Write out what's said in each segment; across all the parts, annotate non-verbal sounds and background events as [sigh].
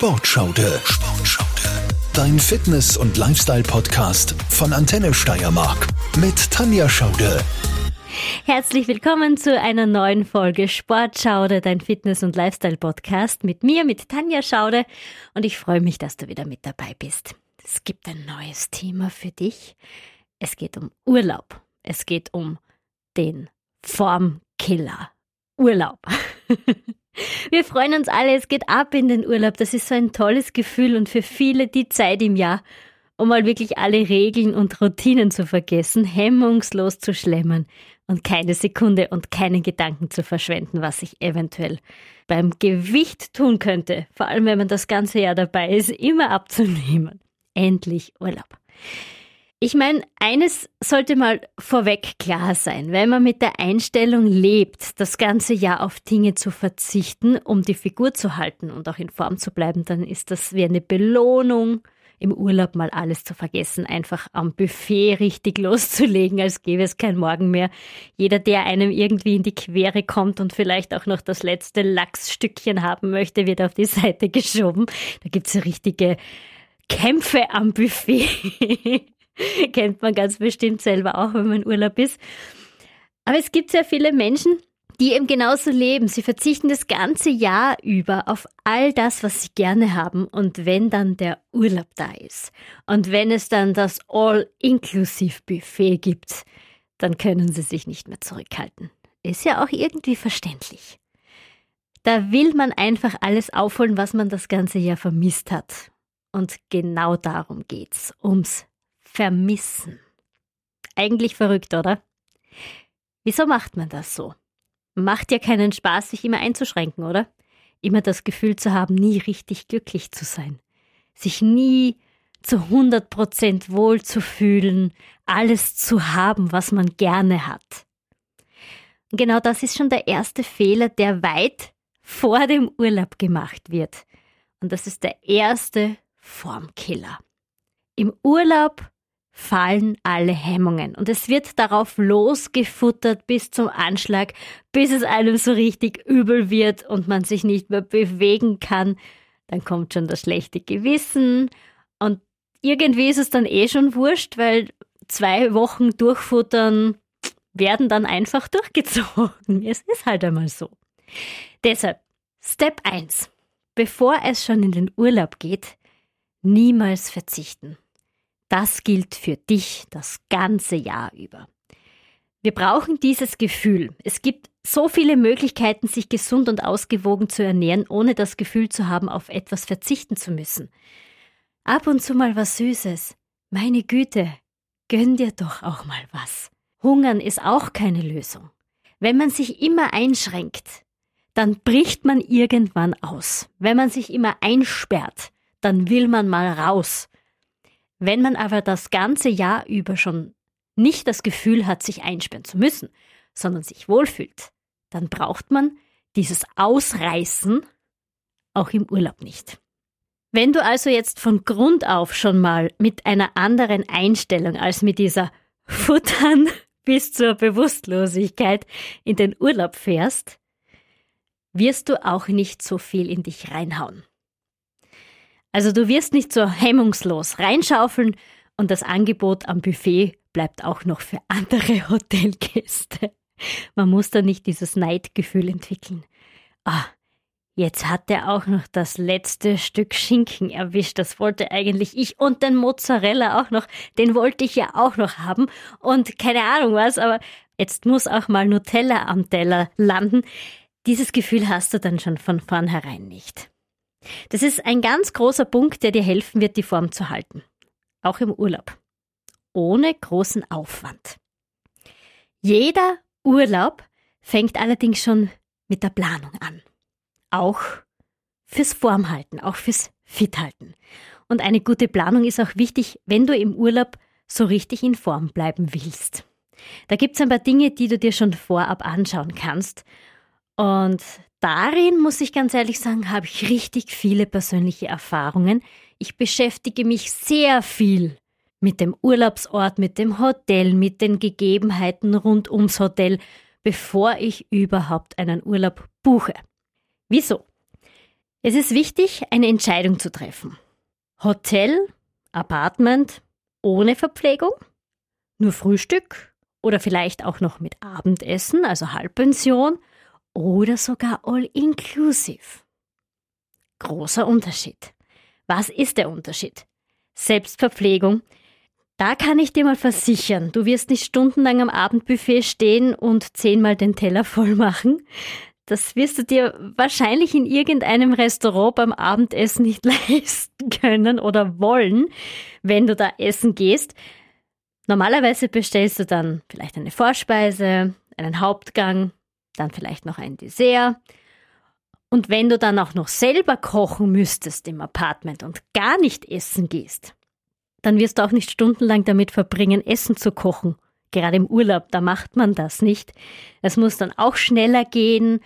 Sportschaude. Sportschaude. Dein Fitness- und Lifestyle-Podcast von Antenne Steiermark mit Tanja Schaude. Herzlich willkommen zu einer neuen Folge Sportschaude, dein Fitness- und Lifestyle-Podcast mit mir, mit Tanja Schaude. Und ich freue mich, dass du wieder mit dabei bist. Es gibt ein neues Thema für dich. Es geht um Urlaub. Es geht um den Formkiller. Urlaub. [laughs] Wir freuen uns alle, es geht ab in den Urlaub. Das ist so ein tolles Gefühl und für viele die Zeit im Jahr, um mal wirklich alle Regeln und Routinen zu vergessen, hemmungslos zu schlemmern und keine Sekunde und keinen Gedanken zu verschwenden, was ich eventuell beim Gewicht tun könnte, vor allem wenn man das ganze Jahr dabei ist, immer abzunehmen. Endlich Urlaub. Ich meine, eines sollte mal vorweg klar sein. Wenn man mit der Einstellung lebt, das ganze Jahr auf Dinge zu verzichten, um die Figur zu halten und auch in Form zu bleiben, dann ist das wie eine Belohnung, im Urlaub mal alles zu vergessen, einfach am Buffet richtig loszulegen, als gäbe es kein Morgen mehr. Jeder, der einem irgendwie in die Quere kommt und vielleicht auch noch das letzte Lachsstückchen haben möchte, wird auf die Seite geschoben. Da gibt's ja richtige Kämpfe am Buffet. [laughs] [laughs] Kennt man ganz bestimmt selber auch, wenn man in Urlaub ist. Aber es gibt sehr viele Menschen, die eben genauso leben. Sie verzichten das ganze Jahr über auf all das, was sie gerne haben. Und wenn dann der Urlaub da ist und wenn es dann das All-Inclusive-Buffet gibt, dann können sie sich nicht mehr zurückhalten. Ist ja auch irgendwie verständlich. Da will man einfach alles aufholen, was man das ganze Jahr vermisst hat. Und genau darum geht's, ums Vermissen. Eigentlich verrückt, oder? Wieso macht man das so? Macht ja keinen Spaß, sich immer einzuschränken, oder? Immer das Gefühl zu haben, nie richtig glücklich zu sein. Sich nie zu 100 Prozent wohl zu fühlen, alles zu haben, was man gerne hat. Und genau das ist schon der erste Fehler, der weit vor dem Urlaub gemacht wird. Und das ist der erste Formkiller. Im Urlaub fallen alle Hemmungen und es wird darauf losgefuttert bis zum Anschlag, bis es einem so richtig übel wird und man sich nicht mehr bewegen kann. Dann kommt schon das schlechte Gewissen und irgendwie ist es dann eh schon wurscht, weil zwei Wochen durchfuttern werden dann einfach durchgezogen. [laughs] Es ist halt einmal so. Deshalb, Step 1. Bevor es schon in den Urlaub geht, niemals verzichten. Das gilt für dich das ganze Jahr über. Wir brauchen dieses Gefühl. Es gibt so viele Möglichkeiten, sich gesund und ausgewogen zu ernähren, ohne das Gefühl zu haben, auf etwas verzichten zu müssen. Ab und zu mal was Süßes. Meine Güte, gönn dir doch auch mal was. Hungern ist auch keine Lösung. Wenn man sich immer einschränkt, dann bricht man irgendwann aus. Wenn man sich immer einsperrt, dann will man mal raus. Wenn man aber das ganze Jahr über schon nicht das Gefühl hat, sich einsperren zu müssen, sondern sich wohlfühlt, dann braucht man dieses Ausreißen auch im Urlaub nicht. Wenn du also jetzt von Grund auf schon mal mit einer anderen Einstellung als mit dieser Futtern [laughs] bis zur Bewusstlosigkeit in den Urlaub fährst, wirst du auch nicht so viel in dich reinhauen. Also du wirst nicht so hemmungslos reinschaufeln und das Angebot am Buffet bleibt auch noch für andere [laughs] Hotelgäste. Man muss da nicht dieses Neidgefühl entwickeln. Ah, jetzt hat er auch noch das letzte Stück Schinken erwischt. Das wollte eigentlich ich und den Mozzarella auch noch. Den wollte ich ja auch noch haben. Und keine Ahnung was, aber jetzt muss auch mal Nutella am Teller landen. Dieses Gefühl hast du dann schon von vornherein nicht. Das ist ein ganz großer Punkt, der dir helfen wird, die Form zu halten. Auch im Urlaub. Ohne großen Aufwand. Jeder Urlaub fängt allerdings schon mit der Planung an. Auch fürs Formhalten, auch fürs Fithalten. Und eine gute Planung ist auch wichtig, wenn du im Urlaub so richtig in Form bleiben willst. Da gibt es ein paar Dinge, die du dir schon vorab anschauen kannst. Und darin, muss ich ganz ehrlich sagen, habe ich richtig viele persönliche Erfahrungen. Ich beschäftige mich sehr viel mit dem Urlaubsort, mit dem Hotel, mit den Gegebenheiten rund ums Hotel, bevor ich überhaupt einen Urlaub buche. Wieso? Es ist wichtig, eine Entscheidung zu treffen. Hotel, Apartment, ohne Verpflegung, nur Frühstück oder vielleicht auch noch mit Abendessen, also Halbpension oder sogar all-inclusive. Großer Unterschied. Was ist der Unterschied? Selbstverpflegung. Da kann ich dir mal versichern, du wirst nicht stundenlang am Abendbuffet stehen und zehnmal den Teller voll machen. Das wirst du dir wahrscheinlich in irgendeinem Restaurant beim Abendessen nicht [laughs] leisten können oder wollen, wenn du da essen gehst. Normalerweise bestellst du dann vielleicht eine Vorspeise, einen Hauptgang, dann vielleicht noch ein Dessert. Und wenn du dann auch noch selber kochen müsstest im Apartment und gar nicht essen gehst, dann wirst du auch nicht stundenlang damit verbringen, Essen zu kochen. Gerade im Urlaub, da macht man das nicht. Es muss dann auch schneller gehen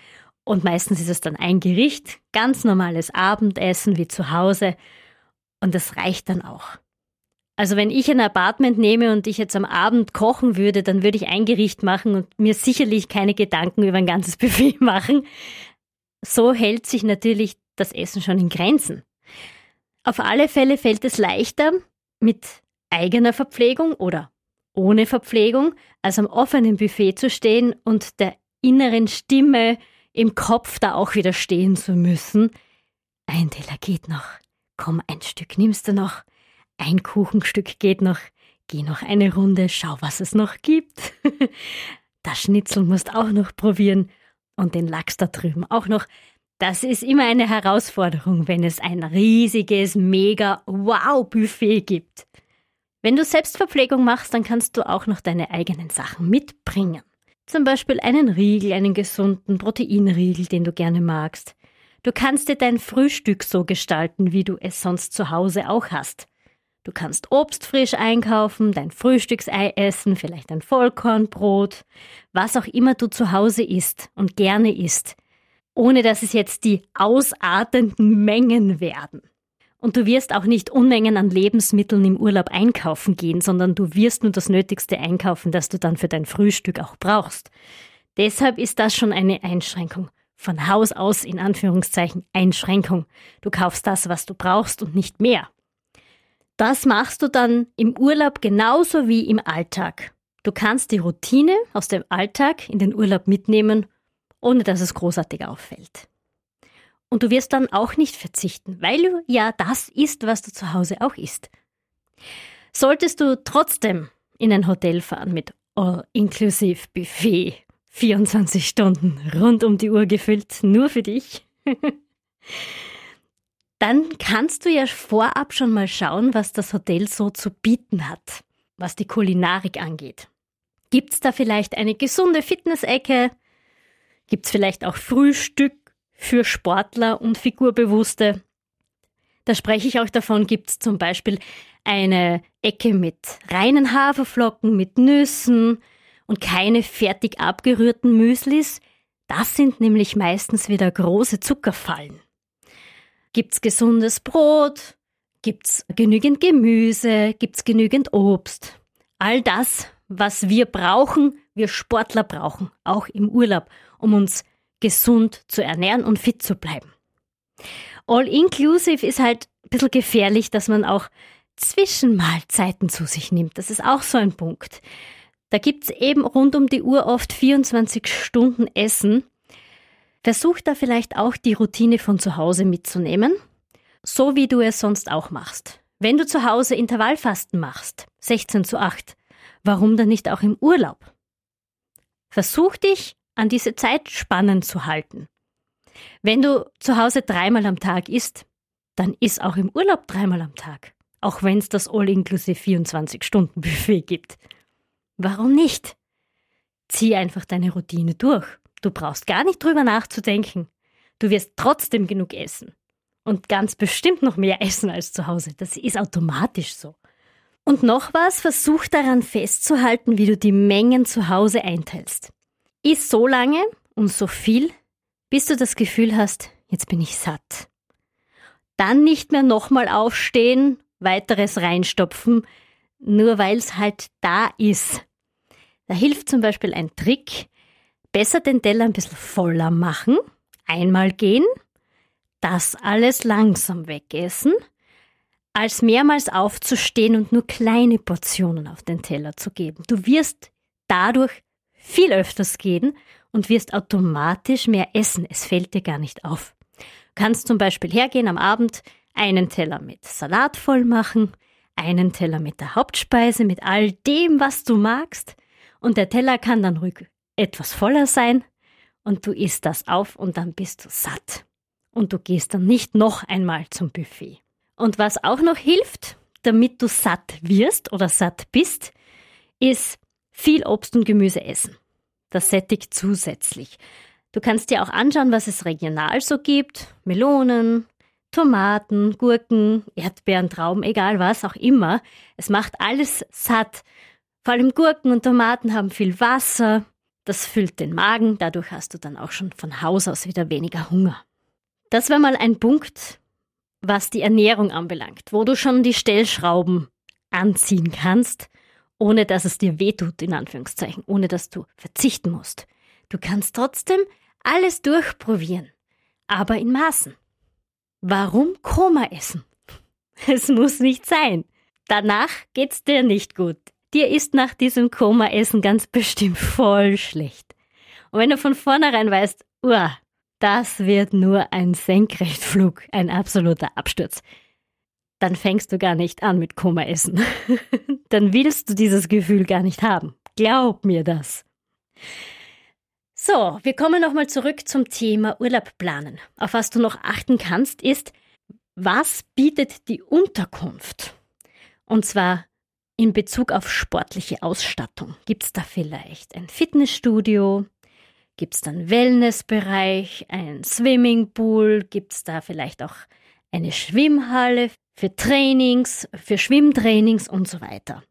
und meistens ist es dann ein Gericht, ganz normales Abendessen wie zu Hause und das reicht dann auch. Also wenn ich ein Apartment nehme und ich jetzt am Abend kochen würde, dann würde ich ein Gericht machen und mir sicherlich keine Gedanken über ein ganzes [laughs] Buffet machen. So hält sich natürlich das Essen schon in Grenzen. Auf alle Fälle fällt es leichter, mit eigener Verpflegung oder ohne Verpflegung, als am offenen Buffet zu stehen und der inneren Stimme im Kopf da auch wieder stehen zu müssen. Ein Teller geht noch. Komm, ein Stück nimmst du noch. Ein Kuchenstück geht noch. Geh noch eine Runde, schau, was es noch gibt. [laughs] das Schnitzel musst auch noch probieren. Und den Lachs da drüben auch noch. Das ist immer eine Herausforderung, wenn es ein riesiges, mega Wow-Buffet gibt. Wenn du Selbstverpflegung machst, dann kannst du auch noch deine eigenen Sachen mitbringen. Zum Beispiel einen Riegel, einen gesunden Proteinriegel, den du gerne magst. Du kannst dir dein Frühstück so gestalten, wie du es sonst zu Hause auch hast. Du kannst Obst frisch einkaufen, dein Frühstücksei essen, vielleicht ein Vollkornbrot, was auch immer du zu Hause isst und gerne isst ohne dass es jetzt die ausartenden Mengen werden. Und du wirst auch nicht Unmengen an Lebensmitteln im Urlaub einkaufen gehen, sondern du wirst nur das Nötigste einkaufen, das du dann für dein Frühstück auch brauchst. Deshalb ist das schon eine Einschränkung. Von Haus aus in Anführungszeichen Einschränkung. Du kaufst das, was du brauchst und nicht mehr. Das machst du dann im Urlaub genauso wie im Alltag. Du kannst die Routine aus dem Alltag in den Urlaub mitnehmen ohne dass es großartig auffällt. Und du wirst dann auch nicht verzichten, weil du ja das isst, was du zu Hause auch isst. Solltest du trotzdem in ein Hotel fahren mit All-Inclusive Buffet, 24 Stunden rund um die Uhr gefüllt, nur für dich, [laughs] dann kannst du ja vorab schon mal schauen, was das Hotel so zu bieten hat, was die Kulinarik angeht. Gibt's da vielleicht eine gesunde Fitnessecke? Gibt es vielleicht auch Frühstück für Sportler und Figurbewusste? Da spreche ich auch davon, gibt es zum Beispiel eine Ecke mit reinen Haferflocken, mit Nüssen und keine fertig abgerührten Müslis. Das sind nämlich meistens wieder große Zuckerfallen. Gibt's gesundes Brot? Gibt's genügend Gemüse? Gibt's genügend Obst? All das, was wir brauchen, wir Sportler brauchen, auch im Urlaub um uns gesund zu ernähren und fit zu bleiben. All-inclusive ist halt ein bisschen gefährlich, dass man auch Zwischenmahlzeiten zu sich nimmt. Das ist auch so ein Punkt. Da gibt es eben rund um die Uhr oft 24 Stunden Essen. Versuch da vielleicht auch die Routine von zu Hause mitzunehmen, so wie du es sonst auch machst. Wenn du zu Hause Intervallfasten machst, 16 zu 8, warum dann nicht auch im Urlaub? Versuch dich an diese Zeitspannen zu halten. Wenn du zu Hause dreimal am Tag isst, dann isst auch im Urlaub dreimal am Tag, auch wenn es das All-Inclusive 24-Stunden-Buffet gibt. Warum nicht? Zieh einfach deine Routine durch. Du brauchst gar nicht drüber nachzudenken. Du wirst trotzdem genug essen. Und ganz bestimmt noch mehr essen als zu Hause. Das ist automatisch so. Und noch was, versuch daran festzuhalten, wie du die Mengen zu Hause einteilst. Iss so lange und so viel, bis du das Gefühl hast, jetzt bin ich satt. Dann nicht mehr nochmal aufstehen, weiteres reinstopfen, nur weil es halt da ist. Da hilft zum Beispiel ein Trick, besser den Teller ein bisschen voller machen, einmal gehen, das alles langsam wegessen, als mehrmals aufzustehen und nur kleine Portionen auf den Teller zu geben. Du wirst dadurch viel öfters gehen und wirst automatisch mehr essen. Es fällt dir gar nicht auf. Du kannst zum Beispiel hergehen am Abend, einen Teller mit Salat voll machen, einen Teller mit der Hauptspeise, mit all dem, was du magst, und der Teller kann dann ruhig etwas voller sein, und du isst das auf und dann bist du satt. Und du gehst dann nicht noch einmal zum Buffet. Und was auch noch hilft, damit du satt wirst oder satt bist, ist viel Obst und Gemüse essen. Das sättigt zusätzlich. Du kannst dir auch anschauen, was es regional so gibt. Melonen, Tomaten, Gurken, Erdbeeren, Trauben, egal was auch immer. Es macht alles satt. Vor allem Gurken und Tomaten haben viel Wasser. Das füllt den Magen. Dadurch hast du dann auch schon von Haus aus wieder weniger Hunger. Das wäre mal ein Punkt, was die Ernährung anbelangt, wo du schon die Stellschrauben anziehen kannst, ohne dass es dir wehtut, in Anführungszeichen, ohne dass du verzichten musst. Du kannst trotzdem alles durchprobieren, aber in Maßen. Warum Koma essen? [laughs] Es muss nicht sein. Danach geht's dir nicht gut. Dir ist nach diesem Koma-Essen ganz bestimmt voll schlecht. Und wenn du von vornherein weißt, uah, das wird nur ein Senkrechtflug, ein absoluter Absturz, dann fängst du gar nicht an mit Koma-Essen. [laughs] dann willst du dieses Gefühl gar nicht haben. Glaub mir das. So, wir kommen nochmal zurück zum Thema Urlaub planen. Auf was du noch achten kannst, ist, was bietet die Unterkunft? Und zwar in Bezug auf sportliche Ausstattung. Gibt es da vielleicht ein Fitnessstudio? Gibt es da einen Wellnessbereich, einen Swimmingpool? Gibt es da vielleicht auch eine Schwimmhalle für Trainings, für Schwimmtrainings und so weiter?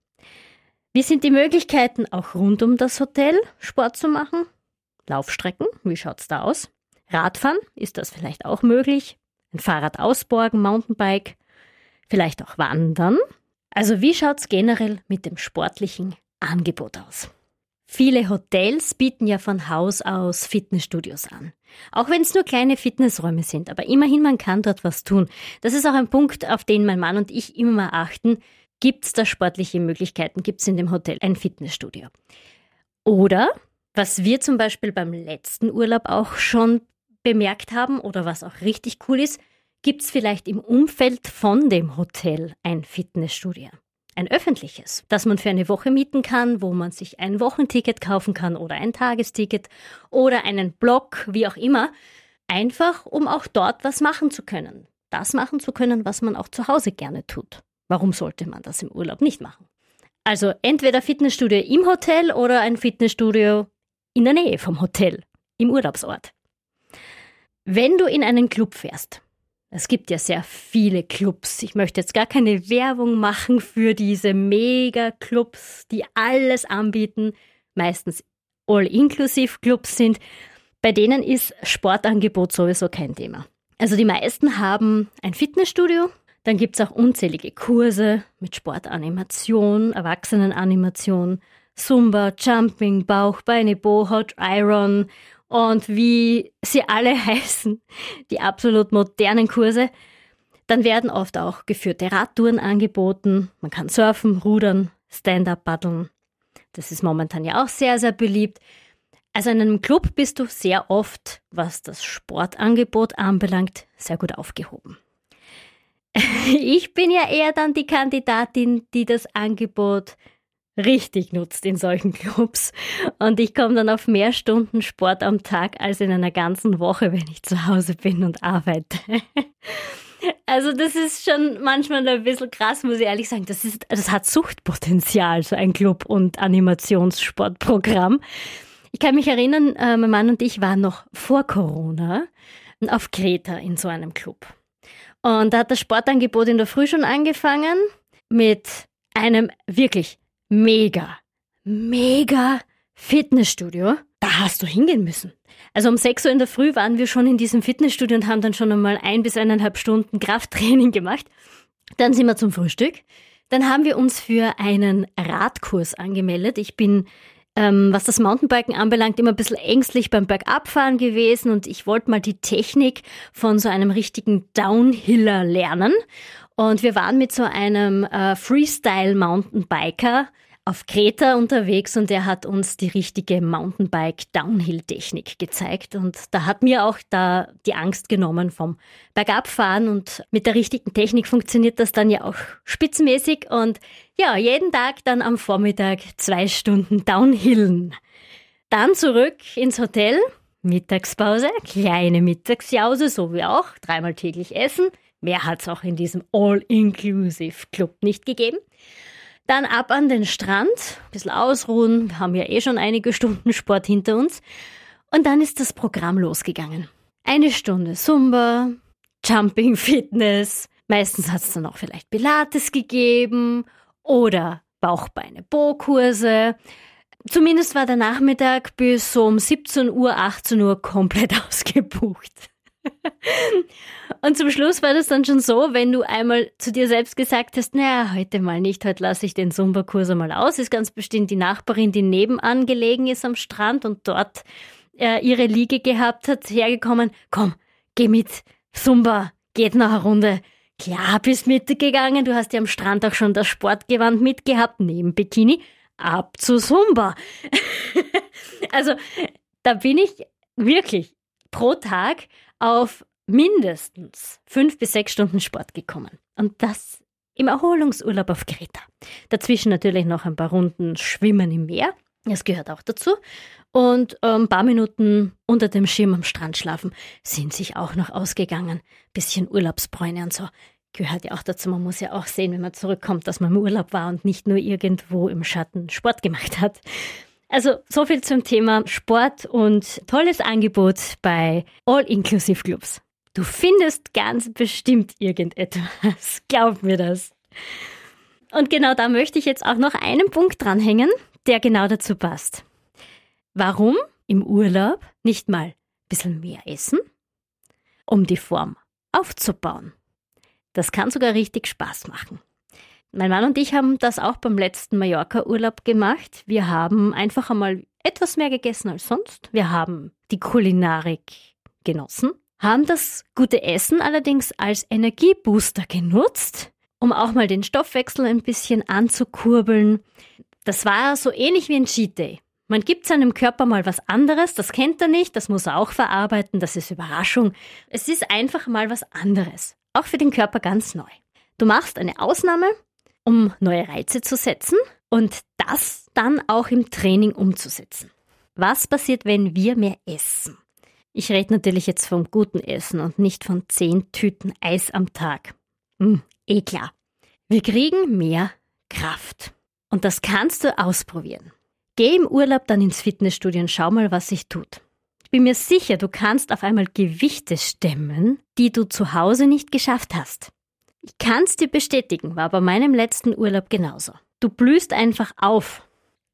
Wie sind die Möglichkeiten auch rund um das Hotel Sport zu machen? Laufstrecken, wie schaut's da aus? Radfahren, ist das vielleicht auch möglich? Ein Fahrrad ausborgen, Mountainbike, vielleicht auch wandern. Also wie schaut's generell mit dem sportlichen Angebot aus? Viele Hotels bieten ja von Haus aus Fitnessstudios an. Auch wenn es nur kleine Fitnessräume sind, aber immerhin man kann dort was tun. Das ist auch ein Punkt, auf den mein Mann und ich immer achten. Gibt es da sportliche Möglichkeiten? Gibt es in dem Hotel ein Fitnessstudio? Oder was wir zum Beispiel beim letzten Urlaub auch schon bemerkt haben oder was auch richtig cool ist, gibt es vielleicht im Umfeld von dem Hotel ein Fitnessstudio. Ein öffentliches, das man für eine Woche mieten kann, wo man sich ein Wochenticket kaufen kann oder ein Tagesticket oder einen Blog, wie auch immer, einfach um auch dort was machen zu können. Das machen zu können, was man auch zu Hause gerne tut. Warum sollte man das im Urlaub nicht machen? Also entweder Fitnessstudio im Hotel oder ein Fitnessstudio in der Nähe vom Hotel, im Urlaubsort. Wenn du in einen Club fährst, es gibt ja sehr viele Clubs. Ich möchte jetzt gar keine Werbung machen für diese Mega-Clubs, die alles anbieten, meistens All-Inclusive-Clubs sind. Bei denen ist Sportangebot sowieso kein Thema. Also die meisten haben ein Fitnessstudio, dann gibt es auch unzählige Kurse mit Sportanimation, Erwachsenenanimation, Zumba, Jumping, Bauch, Beine, Bohot, Iron und wie sie alle [laughs] heißen, die absolut modernen Kurse. Dann werden oft auch geführte Radtouren angeboten. Man kann surfen, rudern, Stand-up paddeln. Das ist momentan ja auch sehr, sehr beliebt. Also in einem Club bist du sehr oft, was das Sportangebot anbelangt, sehr gut aufgehoben. [laughs] Ich bin ja eher dann die Kandidatin, die das Angebot richtig nutzt in solchen [laughs] Clubs. Und ich komme dann auf mehr Stunden Sport am Tag als in einer ganzen Woche, wenn ich zu Hause bin und arbeite. [laughs] Also das ist schon manchmal ein bisschen krass, muss ich ehrlich sagen. Das, ist, das hat Suchtpotenzial, so ein Club- und Animationssportprogramm. Ich kann mich erinnern, äh, mein Mann und ich waren noch vor Corona auf Kreta in so einem Club. Und da hat das Sportangebot in der Früh schon angefangen mit einem wirklich mega, mega Fitnessstudio. Da hast du hingehen müssen. Also um 6 Uhr in der Früh waren wir schon in diesem Fitnessstudio und haben dann schon einmal ein bis eineinhalb Stunden Krafttraining gemacht. Dann sind wir zum Frühstück. Dann haben wir uns für einen Radkurs angemeldet. Ich bin ähm, was das Mountainbiken anbelangt, immer ein bisschen ängstlich beim Bergabfahren gewesen und ich wollte mal die Technik von so einem richtigen Downhiller lernen. Und wir waren mit so einem äh, Freestyle-Mountainbiker auf Kreta unterwegs und er hat uns die richtige Mountainbike-Downhill-Technik gezeigt. Und da hat mir auch da die Angst genommen vom Bergabfahren und mit der richtigen Technik funktioniert das dann ja auch spitzenmäßig und ja, jeden Tag dann am Vormittag zwei Stunden Downhillen. Dann zurück ins Hotel, Mittagspause, kleine Mittagsjause, so wie auch, dreimal täglich essen. Mehr hat es auch in diesem All-Inclusive-Club nicht gegeben. Dann ab an den Strand, ein bisschen ausruhen, wir haben ja eh schon einige Stunden Sport hinter uns. Und dann ist das Programm losgegangen. Eine Stunde Zumba, Jumping Fitness, meistens hat es dann auch vielleicht Pilates gegeben oder Bauchbeine Bo-Kurse. Zumindest war der Nachmittag bis um 17 Uhr, 18 Uhr komplett [laughs] ausgebucht. Und zum Schluss war das dann schon so, wenn du einmal zu dir selbst gesagt hast, naja, heute mal nicht, heute lasse ich den Zumba-Kurs einmal aus, ist ganz bestimmt die Nachbarin, die nebenan gelegen ist am Strand und dort äh, ihre Liege gehabt hat, hergekommen, komm, geh mit, Zumba, geht noch eine Runde. Klar, bist mitgegangen, du hast ja am Strand auch schon das Sportgewand mitgehabt, neben Bikini, ab zu Zumba. [laughs] also, da bin ich wirklich pro Tag auf mindestens fünf bis sechs Stunden Sport gekommen. Und das im Erholungsurlaub auf Kreta. Dazwischen natürlich noch ein paar Runden Schwimmen im Meer. Das gehört auch dazu. Und äh, ein paar Minuten unter dem Schirm am Strand schlafen sind sich auch noch ausgegangen. Bisschen Urlaubsbräune und so. Gehört ja auch dazu. Man muss ja auch sehen, wenn man zurückkommt, dass man im Urlaub war und nicht nur irgendwo im Schatten Sport gemacht hat. Also so viel zum Thema Sport und tolles Angebot bei All-Inclusive Clubs. Du findest ganz bestimmt irgendetwas. [laughs] Glaub mir das. Und genau da möchte ich jetzt auch noch einen Punkt dranhängen, der genau dazu passt. Warum im Urlaub nicht mal ein bisschen mehr essen? Um die Form aufzubauen. Das kann sogar richtig Spaß machen. Mein Mann und ich haben das auch beim letzten Mallorca-Urlaub gemacht. Wir haben einfach einmal etwas mehr gegessen als sonst. Wir haben die Kulinarik genossen haben das gute Essen allerdings als Energiebooster genutzt, um auch mal den Stoffwechsel ein bisschen anzukurbeln. Das war so ähnlich wie ein Cheat Day. Man gibt seinem Körper mal was anderes, das kennt er nicht, das muss er auch verarbeiten, das ist Überraschung. Es ist einfach mal was anderes. Auch für den Körper ganz neu. Du machst eine Ausnahme, um neue Reize zu setzen und das dann auch im Training umzusetzen. Was passiert, wenn wir mehr essen? Ich rede natürlich jetzt vom guten Essen und nicht von zehn Tüten Eis am Tag. Hm, eh klar. Wir kriegen mehr Kraft. Und das kannst du ausprobieren. Geh im Urlaub dann ins Fitnessstudio und schau mal, was sich tut. Ich bin mir sicher, du kannst auf einmal Gewichte stemmen, die du zu Hause nicht geschafft hast. Ich kann's dir bestätigen, war bei meinem letzten Urlaub genauso. Du blühst einfach auf,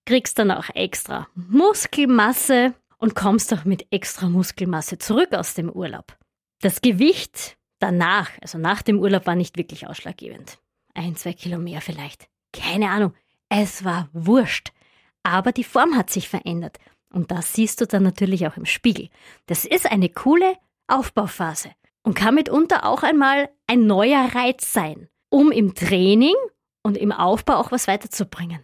kriegst dann auch extra Muskelmasse und kommst auch mit extra Muskelmasse zurück aus dem Urlaub. Das Gewicht danach, also nach dem Urlaub, war nicht wirklich ausschlaggebend. Ein, zwei Kilo mehr vielleicht. Keine Ahnung. Es war wurscht. Aber die Form hat sich verändert. Und das siehst du dann natürlich auch im Spiegel. Das ist eine coole Aufbauphase und kann mitunter auch einmal ein neuer Reiz sein, um im Training und im Aufbau auch was weiterzubringen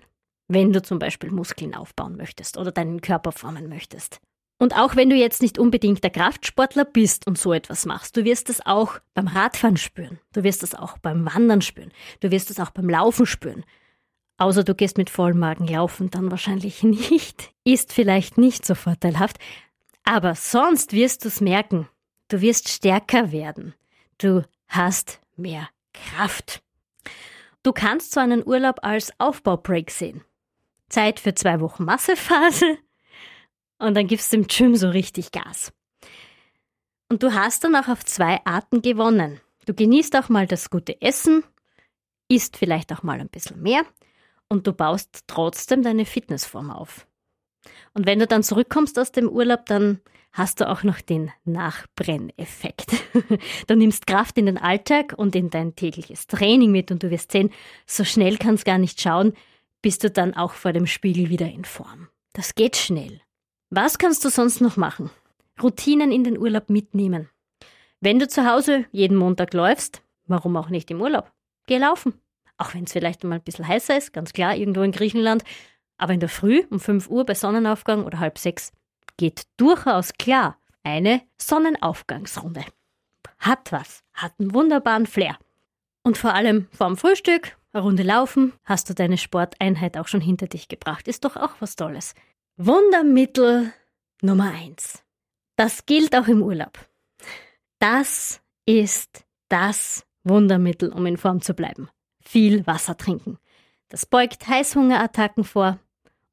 wenn du zum Beispiel Muskeln aufbauen möchtest oder deinen Körper formen möchtest. Und auch wenn du jetzt nicht unbedingt der Kraftsportler bist und so etwas machst, du wirst es auch beim Radfahren spüren, du wirst es auch beim Wandern spüren, du wirst es auch beim Laufen spüren. Außer du gehst mit vollem Magen laufen, dann wahrscheinlich [laughs] nicht. Ist vielleicht nicht so vorteilhaft. Aber sonst wirst du es merken. Du wirst stärker werden. Du hast mehr Kraft. Du kannst so einen Urlaub als Aufbaubreak sehen. Zeit für zwei Wochen Massephase [laughs] und dann gibst du im Gym so richtig Gas. Und du hast dann auch auf zwei Arten gewonnen. Du genießt auch mal das gute Essen, isst vielleicht auch mal ein bisschen mehr und du baust trotzdem deine Fitnessform auf. Und wenn du dann zurückkommst aus dem Urlaub, dann hast du auch noch den Nachbrenneffekt. [laughs] du nimmst Kraft in den Alltag und in dein tägliches Training mit und du wirst sehen, so schnell kann es gar nicht schauen, bist du dann auch vor dem Spiegel wieder in Form. Das geht schnell. Was kannst du sonst noch machen? Routinen in den Urlaub mitnehmen. Wenn du zu Hause jeden Montag läufst, warum auch nicht im Urlaub? Geh laufen. Auch wenn es vielleicht mal ein bisschen heißer ist, ganz klar, irgendwo in Griechenland. Aber in der Früh um 5 Uhr bei Sonnenaufgang oder halb sechs geht durchaus klar eine Sonnenaufgangsrunde. Hat was, hat einen wunderbaren Flair. Und vor allem vorm Frühstück, eine Runde laufen, hast du deine Sporteinheit auch schon hinter dich gebracht. Ist doch auch was Tolles. Wundermittel Nummer eins. Das gilt auch im Urlaub. Das ist das Wundermittel, um in Form zu bleiben. Viel Wasser trinken. Das beugt Heißhungerattacken vor.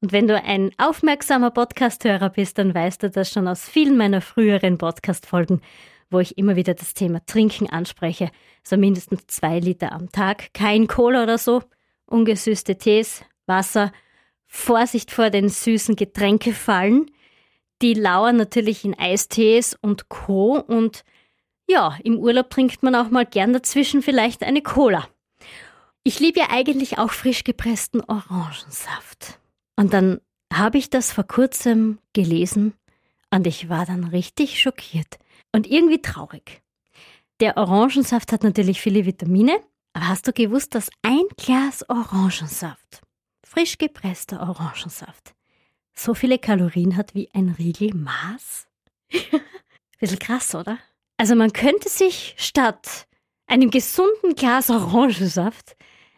Und wenn du ein aufmerksamer Podcasthörer bist, dann weißt du das schon aus vielen meiner früheren Podcast-Folgen, wo ich immer wieder das Thema Trinken anspreche. So mindestens zwei Liter am Tag. Kein Cola oder so. Ungesüßte Tees, Wasser. Vorsicht vor den süßen Getränkefallen. Die lauern natürlich in Eistees und Co. Und ja, im Urlaub trinkt man auch mal gern dazwischen vielleicht eine Cola. Ich liebe ja eigentlich auch frisch gepressten Orangensaft. Und dann habe ich das vor kurzem gelesen und ich war dann richtig schockiert und irgendwie traurig. Der Orangensaft hat natürlich viele Vitamine, aber hast du gewusst, dass ein Glas Orangensaft, frisch gepresster Orangensaft, so viele Kalorien hat wie ein Riegel Maß? [laughs] Bisschen krass, oder? Also man könnte sich statt einem gesunden Glas Orangensaft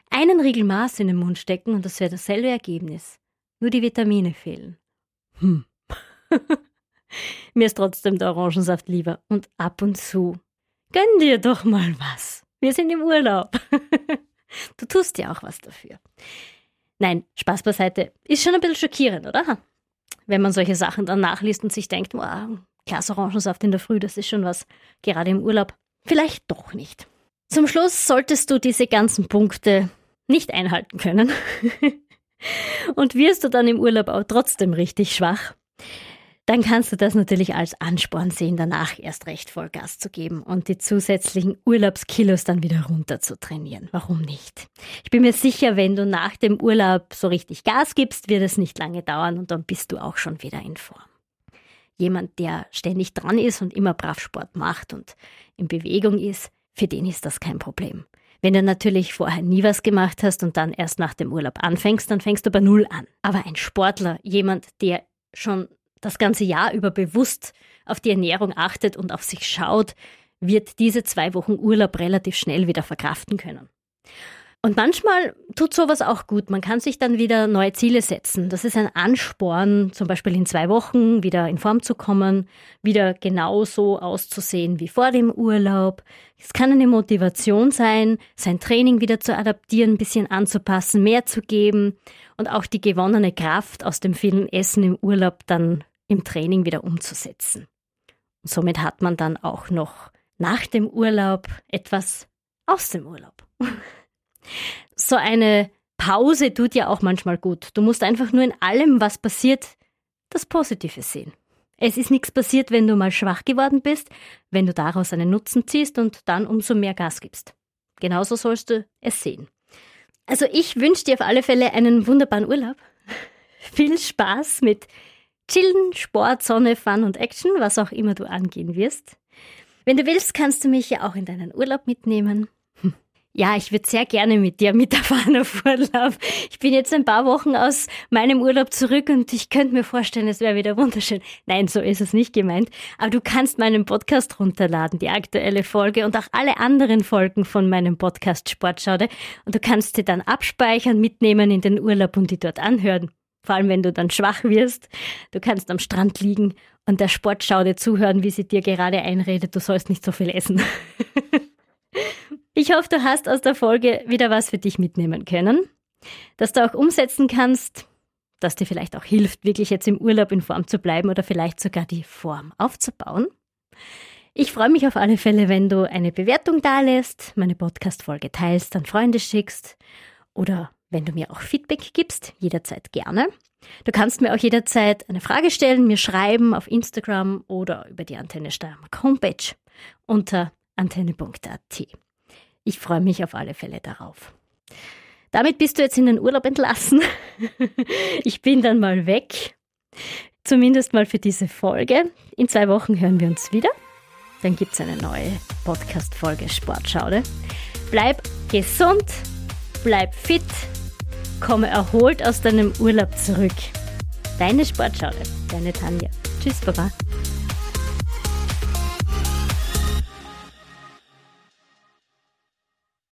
einen Riegel Maß in den Mund stecken und das wäre dasselbe Ergebnis. Nur die Vitamine fehlen. Hm. [laughs] Mir ist trotzdem der Orangensaft lieber und ab und zu. Gönn dir doch mal was. Wir sind im Urlaub. [laughs] du tust ja auch was dafür. Nein, Spaß beiseite. Ist schon ein bisschen schockierend, oder? Wenn man solche Sachen dann nachliest und sich denkt, wow, Glas Orangensaft in der Früh, das ist schon was, gerade im Urlaub. Vielleicht doch nicht. Zum Schluss solltest du diese ganzen Punkte nicht einhalten können. [laughs] und wirst du dann im Urlaub auch trotzdem richtig schwach, dann kannst du das natürlich als Ansporn sehen, danach erst recht Vollgas zu geben und die zusätzlichen Urlaubskilos dann wieder runter zu trainieren. Warum nicht? Ich bin mir sicher, wenn du nach dem Urlaub so richtig Gas gibst, wird es nicht lange dauern und dann bist du auch schon wieder in Form. Jemand, der ständig dran ist und immer brav Sport macht und in Bewegung ist, für den ist das kein Problem. Wenn du natürlich vorher nie was gemacht hast und dann erst nach dem Urlaub anfängst, dann fängst du bei Null an. Aber ein Sportler, jemand, der schon das ganze Jahr über bewusst auf die Ernährung achtet und auf sich schaut, wird diese zwei Wochen Urlaub relativ schnell wieder verkraften können. Und manchmal tut sowas auch gut. Man kann sich dann wieder neue Ziele setzen. Das ist ein Ansporn, zum Beispiel in zwei Wochen wieder in Form zu kommen, wieder genauso auszusehen wie vor dem Urlaub. Es kann eine Motivation sein, sein Training wieder zu adaptieren, ein bisschen anzupassen, mehr zu geben und auch die gewonnene Kraft aus dem vielen Essen im Urlaub dann im Training wieder umzusetzen. Und somit hat man dann auch noch nach dem Urlaub etwas aus dem Urlaub. So eine Pause tut ja auch manchmal gut. Du musst einfach nur in allem, was passiert, das Positive sehen. Es ist nichts passiert, wenn du mal schwach geworden bist, wenn du daraus einen Nutzen ziehst und dann umso mehr Gas gibst. Genauso sollst du es sehen. Also ich wünsche dir auf alle Fälle einen wunderbaren Urlaub. [laughs] Viel Spaß mit Chillen, Sport, Sonne, Fun und Action, was auch immer du angehen wirst. Wenn du willst, kannst du mich ja auch in deinen Urlaub mitnehmen. Ja, ich würde sehr gerne mit dir mitfahren auf Urlaub. Ich bin jetzt ein paar Wochen aus meinem Urlaub zurück und ich könnte mir vorstellen, es wäre wieder wunderschön. Nein, so ist es nicht gemeint. Aber du kannst meinen Podcast runterladen, die aktuelle Folge und auch alle anderen Folgen von meinem Podcast Sportschaude. Und du kannst sie dann abspeichern, mitnehmen in den Urlaub und die dort anhören. Vor allem, wenn du dann schwach wirst. Du kannst am Strand liegen und der Sportschaude zuhören, wie sie dir gerade einredet, du sollst nicht so viel essen. [laughs] Ich hoffe, du hast aus der Folge wieder was für dich mitnehmen können, dass du auch umsetzen kannst, dass dir vielleicht auch hilft, wirklich jetzt im Urlaub in Form zu bleiben oder vielleicht sogar die Form aufzubauen. Ich freue mich auf alle Fälle, wenn du eine Bewertung dalässt, meine Podcast-Folge teilst, an Freunde schickst oder wenn du mir auch Feedback gibst, jederzeit gerne. Du kannst mir auch jederzeit eine Frage stellen, mir schreiben auf Instagram oder über die Antenne Steiermark Homepage unter antenne.at. Ich freue mich auf alle Fälle darauf. Damit bist du jetzt in den Urlaub entlassen. [laughs] Ich bin dann mal weg. Zumindest mal für diese Folge. In zwei Wochen hören wir uns wieder. Dann gibt es eine neue Podcast-Folge Sportschaude. Bleib gesund, bleib fit, komme erholt aus deinem Urlaub zurück. Deine Sportschaude, deine Tanja. Tschüss, Baba.